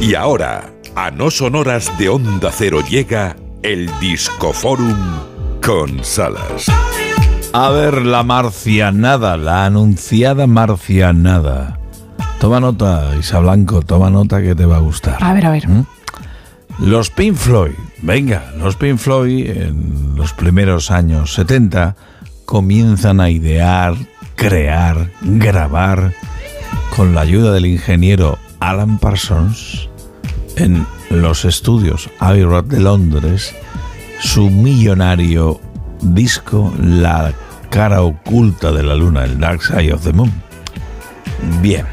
Y ahora, a no sonoras de Onda Cero llega el Discoforum con Salas. A ver, la marcianada, la anunciada marcianada. Toma nota, Isa Blanco, toma nota que te va a gustar. A ver, a ver. ¿Mm? Los Pink Floyd, venga, los Pink Floyd en los primeros años 70 comienzan a idear, crear, grabar con la ayuda del ingeniero Alan Parsons en los estudios Abbey Road de Londres su millonario disco La cara oculta de la luna, el Dark Side of the Moon. Bien,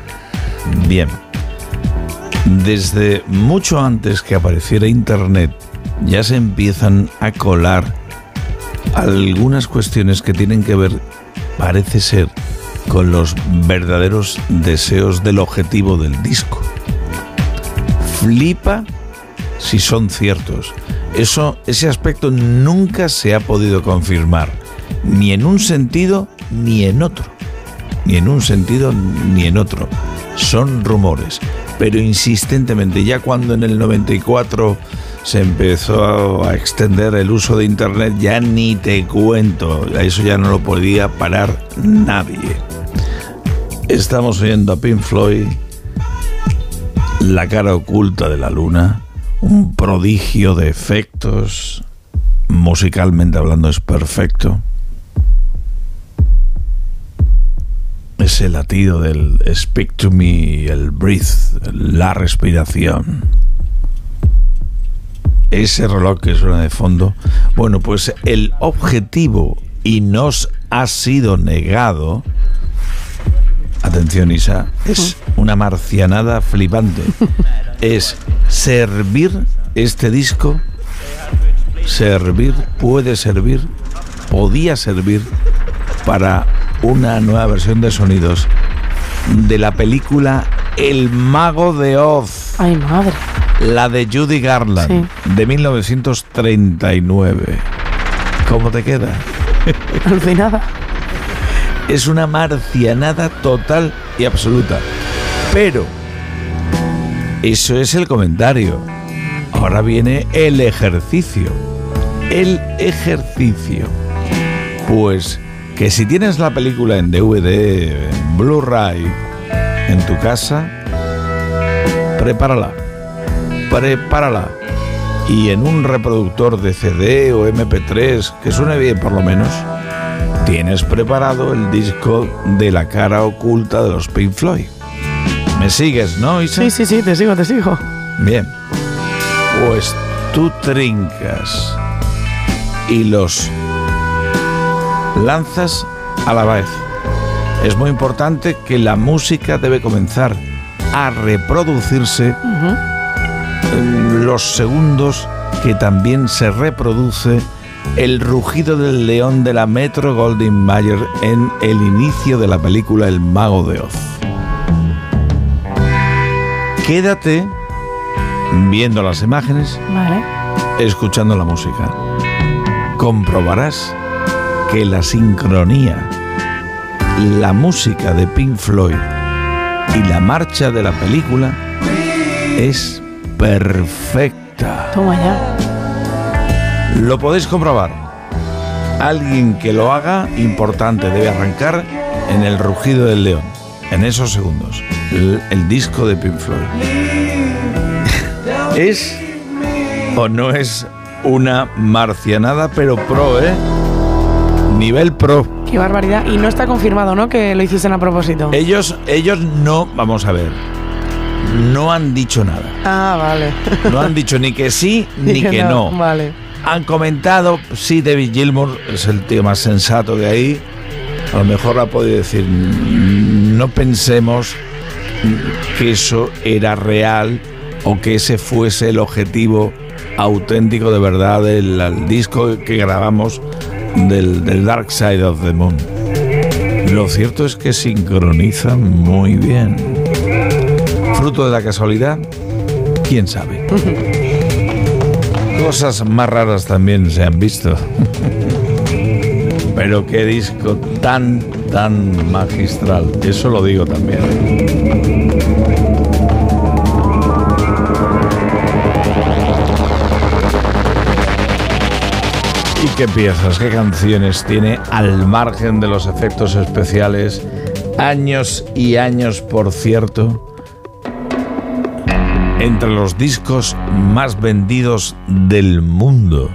bien. Desde mucho antes que apareciera Internet ya se empiezan a colar algunas cuestiones que tienen que ver, parece ser, con los verdaderos deseos del objetivo del disco. Flipa si son ciertos. Eso, ese aspecto nunca se ha podido confirmar, ni en un sentido ni en otro. Ni en un sentido ni en otro. Son rumores, pero insistentemente, ya cuando en el 94 se empezó a extender el uso de Internet, ya ni te cuento, eso ya no lo podía parar nadie. Estamos oyendo a Pink Floyd, La cara oculta de la luna, un prodigio de efectos, musicalmente hablando es perfecto. Ese latido del speak to me, el breathe, la respiración. Ese reloj que suena de fondo. Bueno, pues el objetivo y nos ha sido negado. Atención, Isa, es una marcianada flipante. Es servir este disco, servir, puede servir, podía servir para una nueva versión de sonidos de la película El Mago de Oz. Ay, madre. La de Judy Garland, Sí. de 1939. ¿Cómo te queda? Alucinada. Es una marcianada total y absoluta. Pero, eso es el comentario. Ahora viene el ejercicio. El ejercicio. Pues que si tienes la película en DVD, en Blu-ray, en tu casa, prepárala. Prepárala. Y en un reproductor de CD o MP3, que suene bien por lo menos, tienes preparado el disco de la cara oculta de los Pink Floyd. ¿Me sigues, no, Isa? Sí, sí, sí, te sigo, te sigo. Bien. Pues tú trincas y los lanzas a la vez. Es muy importante que la música debe comenzar a reproducirse en los segundos que también se reproduce el rugido del león de la Metro Goldwyn Mayer en el inicio de la película El Mago de Oz. Quédate viendo las imágenes, Vale. escuchando la música. Comprobarás que la sincronía, la música de Pink Floyd y la marcha de la película es perfecta. Toma ya. Lo podéis comprobar. Alguien que lo haga, importante, debe arrancar en el rugido del león, en esos segundos. El, el disco de Pink Floyd. ¿Es o no es una marcianada, pero pro, eh? Nivel pro. Qué barbaridad. Y no está confirmado, ¿no? Que lo hiciste a propósito. Ellos, ellos no, vamos a ver, no han dicho nada. Ah, vale. No han dicho ni que sí ni que no. Vale. Han comentado, sí, David Gilmour es el tío más sensato de ahí. A lo mejor ha podido decir, "Mm, no pensemos que eso era real o que ese fuese el objetivo auténtico de verdad del disco que grabamos del, del Dark Side of the Moon. Lo cierto es que sincronizan muy bien. ¿Fruto de la casualidad? ¿Quién sabe? Cosas más raras también se han visto. Pero qué disco tan, tan magistral. Eso lo digo también. ¿Y qué piezas, qué canciones tiene al margen de los efectos especiales? Años y años, por cierto, entre los discos más vendidos del mundo.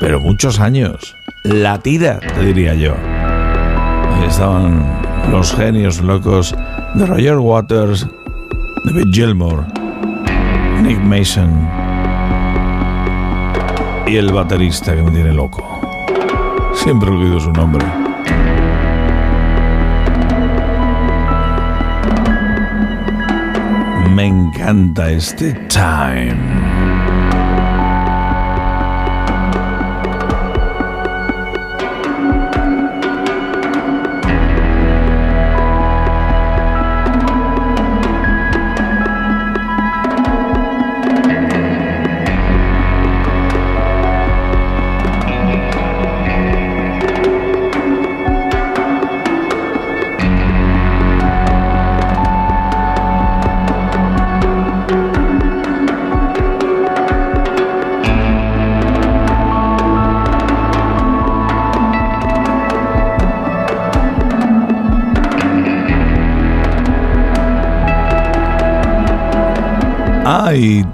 Pero muchos años. La tira, te diría yo. Ahí estaban los genios locos de Roger Waters, David Gilmour, Nick Mason y el baterista que me tiene loco. Siempre olvido su nombre. Me encanta este time.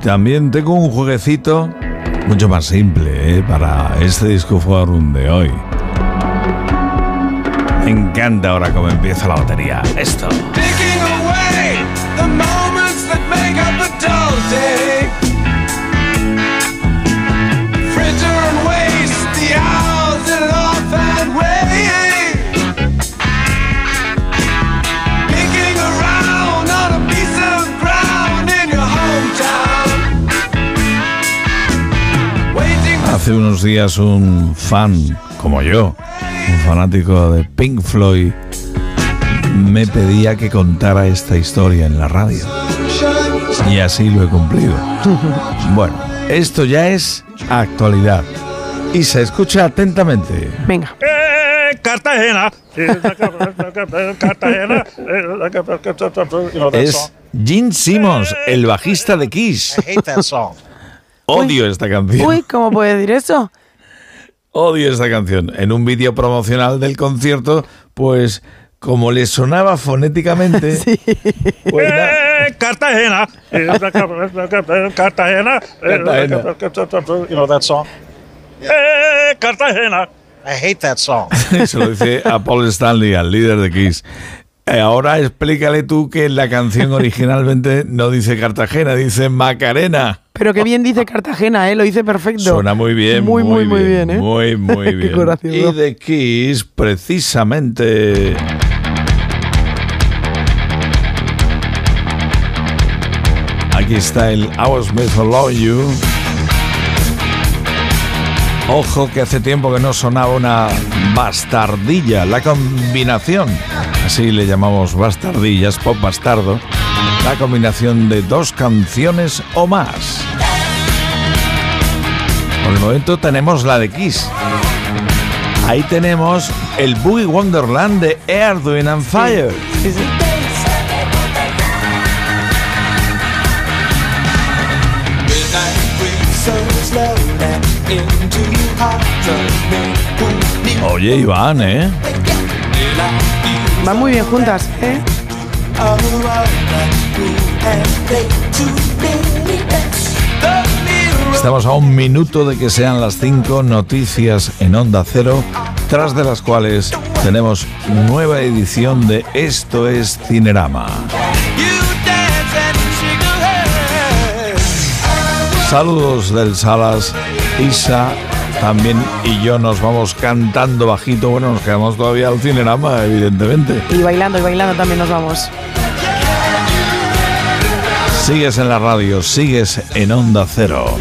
También tengo un jueguecito mucho más simple ¿eh? para este disco forum de hoy. Me encanta ahora cómo empieza la batería. Esto. Hace unos días un fan como yo, un fanático de Pink Floyd, me pedía que contara esta historia en la radio. Y así lo he cumplido. Bueno, esto ya es actualidad. Y se escucha atentamente. Venga. Cartagena. Cartagena. Es Gene Simmons, el bajista de Kiss. I hate that song. Odio esta canción. Uy, ¿cómo puede decir eso? Odio esta canción. En un vídeo promocional del concierto, pues como le sonaba fonéticamente, pues na- Eh, Cartagena. Cartagena. Cartagena. You know that song? Eh, Cartagena. I hate that song. se lo dice a Paul Stanley, al líder de Kiss. Eh, Ahora explícale tú que la canción originalmente no dice Cartagena, dice Macarena. Pero qué bien dice Cartagena, ¿eh? Lo dice perfecto. Suena muy bien, Muy, muy, muy bien, ¿eh? Muy, muy bien. y de Kiss, precisamente. Aquí está el I Was Made for Love You. Ojo que hace tiempo que no sonaba una bastardilla, la combinación, así le llamamos bastardillas, pop bastardo, la combinación de dos canciones o más. Por el momento tenemos la de Kiss. Ahí tenemos el Boogie Wonderland de Air, and Fire. Sí, sí. Oye, Iván, ¿eh? Van muy bien juntas, ¿eh? Estamos a un minuto de que sean las cinco noticias en Onda Cero, tras de las cuales tenemos nueva edición de Esto es Cinerama. Saludos del Salas, Isa, también y yo nos vamos cantando bajito. Bueno, nos quedamos todavía al Cinerama, evidentemente. Y bailando, y bailando también nos vamos. Sigues en la radio, sigues en Onda Cero.